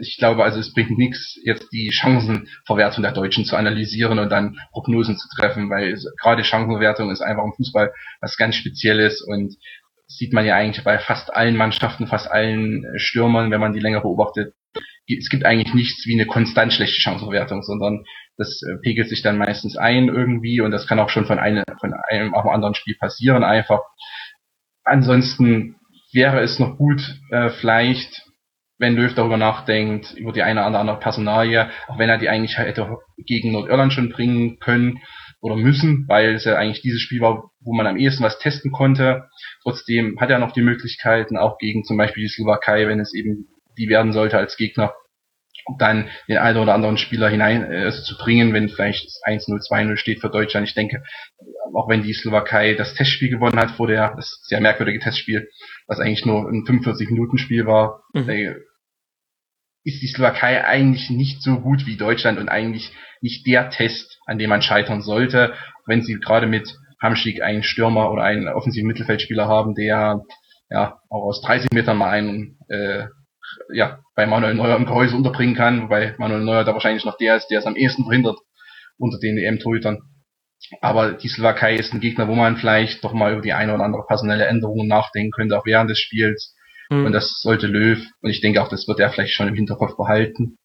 ich glaube, also es bringt nichts, jetzt die Chancenverwertung der Deutschen zu analysieren und dann Prognosen zu treffen, weil gerade Chancenverwertung ist einfach im Fußball was ganz Spezielles und sieht man ja eigentlich bei fast allen Mannschaften, fast allen Stürmern, wenn man die länger beobachtet. Es gibt eigentlich nichts wie eine konstant schlechte Chancenverwertung, sondern das äh, pegelt sich dann meistens ein irgendwie und das kann auch schon von einem, von einem auf einem anderen Spiel passieren einfach. Ansonsten wäre es noch gut, äh, vielleicht, wenn Löw darüber nachdenkt, über die eine oder andere Personalie, auch wenn er die eigentlich hätte gegen Nordirland schon bringen können oder müssen, weil es ja eigentlich dieses Spiel war, wo man am ehesten was testen konnte. Trotzdem hat er noch die Möglichkeiten, auch gegen zum Beispiel die Slowakei, wenn es eben die werden sollte als Gegner, dann den einen oder anderen Spieler hinein äh, zu bringen, wenn vielleicht 1-0, 2-0 steht für Deutschland. Ich denke, auch wenn die Slowakei das Testspiel gewonnen hat vor der, das sehr merkwürdige Testspiel, was eigentlich nur ein 45-Minuten-Spiel war, mhm. äh, ist die Slowakei eigentlich nicht so gut wie Deutschland und eigentlich nicht der Test, an dem man scheitern sollte, wenn sie gerade mit Hamschick einen Stürmer oder einen offensiven Mittelfeldspieler haben, der ja auch aus 30 Metern mal einen äh, ja, bei Manuel Neuer im Gehäuse unterbringen kann, wobei Manuel Neuer da wahrscheinlich noch der ist, der es am ehesten verhindert unter den EM-Torhütern. Aber die Slowakei ist ein Gegner, wo man vielleicht doch mal über die eine oder andere personelle Änderung nachdenken könnte, auch während des Spiels. Mhm. Und das sollte Löw, und ich denke auch, das wird er vielleicht schon im Hinterkopf behalten.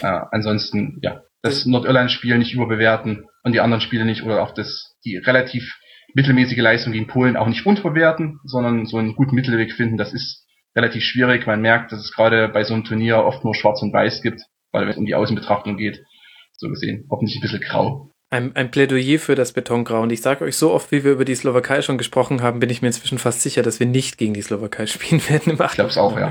Äh, ansonsten, ja, das Nordirland-Spiel nicht überbewerten und die anderen Spiele nicht, oder auch das, die relativ mittelmäßige Leistung gegen Polen auch nicht unterbewerten, sondern so einen guten Mittelweg finden, das ist relativ schwierig. Man merkt, dass es gerade bei so einem Turnier oft nur Schwarz und Weiß gibt, weil wenn es um die Außenbetrachtung geht, so gesehen, hoffentlich ein bisschen grau. Ein, ein Plädoyer für das Betongrau. Und ich sage euch, so oft wie wir über die Slowakei schon gesprochen haben, bin ich mir inzwischen fast sicher, dass wir nicht gegen die Slowakei *laughs* spielen werden. Im ich glaube es auch, ja.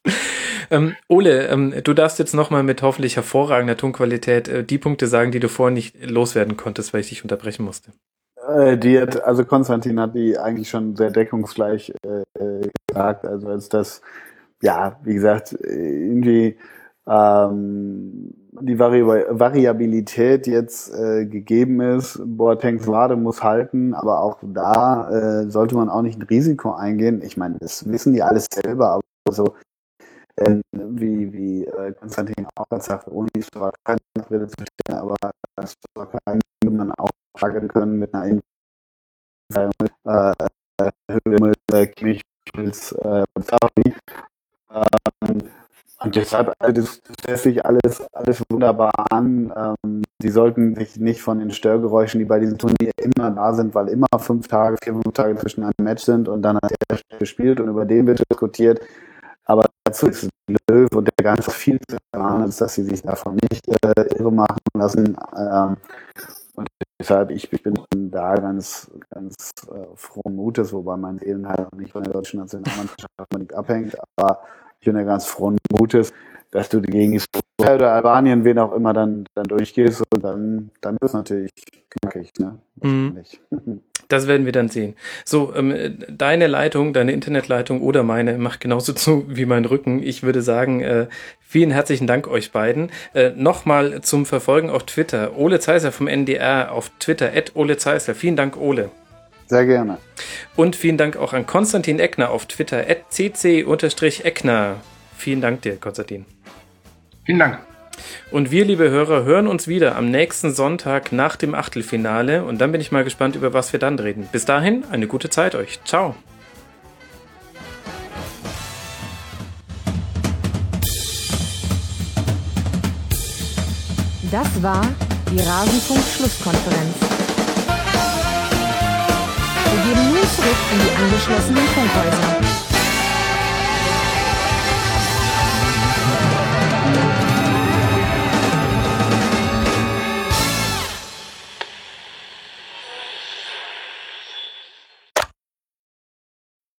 *laughs* ähm, Ole, ähm, du darfst jetzt nochmal mit hoffentlich hervorragender Tonqualität äh, die Punkte sagen, die du vorher nicht loswerden konntest, weil ich dich unterbrechen musste. Äh, die hat, also Konstantin hat die eigentlich schon sehr deckungsgleich äh, gesagt. Also als das, ja, wie gesagt, irgendwie ähm, die Vari Variabilität jetzt äh, gegeben ist. Boatengs Wade muss halten, aber auch da äh, sollte man auch nicht ein Risiko eingehen. Ich meine, das wissen die alles selber, aber so äh, wie, wie äh, Konstantin auch sagt, ohne die Slowakei Rede zu stellen, aber das Slowakei würde man auch fragen können mit einer äh, Höhe mit äh, Kimmich, äh, ähm, und deshalb, also das, das lässt sich alles, alles wunderbar an. Ähm, sie sollten sich nicht von den Störgeräuschen, die bei diesem Turnier immer da sind, weil immer fünf Tage, vier, fünf Tage zwischen einem Match sind und dann hat er gespielt und über den wird diskutiert. Aber dazu ist Löw und der ganze viel zu erfahren, als dass sie sich davon nicht äh, irre machen lassen. Ähm, und deshalb, ich, ich bin da ganz, ganz äh, frohen Mutes, wobei mein Seelenheil nicht von der deutschen Nationalmannschaft abhängt, aber ich bin ja ganz frohen Mutes, dass du gegen Israel oder Albanien, wen auch immer, dann, dann durchgehst und dann, dann wird es natürlich knackig, ne? Mhm. *laughs* Das werden wir dann sehen. So, ähm, deine Leitung, deine Internetleitung oder meine macht genauso *laughs* zu wie mein Rücken. Ich würde sagen, äh, vielen herzlichen Dank euch beiden. Äh, Nochmal zum Verfolgen auf Twitter. Ole Zeiser vom NDR auf Twitter, at Ole Zeiser. Vielen Dank, Ole. Sehr gerne. Und vielen Dank auch an Konstantin Eckner auf Twitter, cc-eckner. Vielen Dank dir, Konstantin. Vielen Dank. Und wir, liebe Hörer, hören uns wieder am nächsten Sonntag nach dem Achtelfinale. Und dann bin ich mal gespannt, über was wir dann reden. Bis dahin, eine gute Zeit euch. Ciao. Das war die Rasenfunk-Schlusskonferenz. Wir gehen nun zurück in die angeschlossenen Funkhäuser.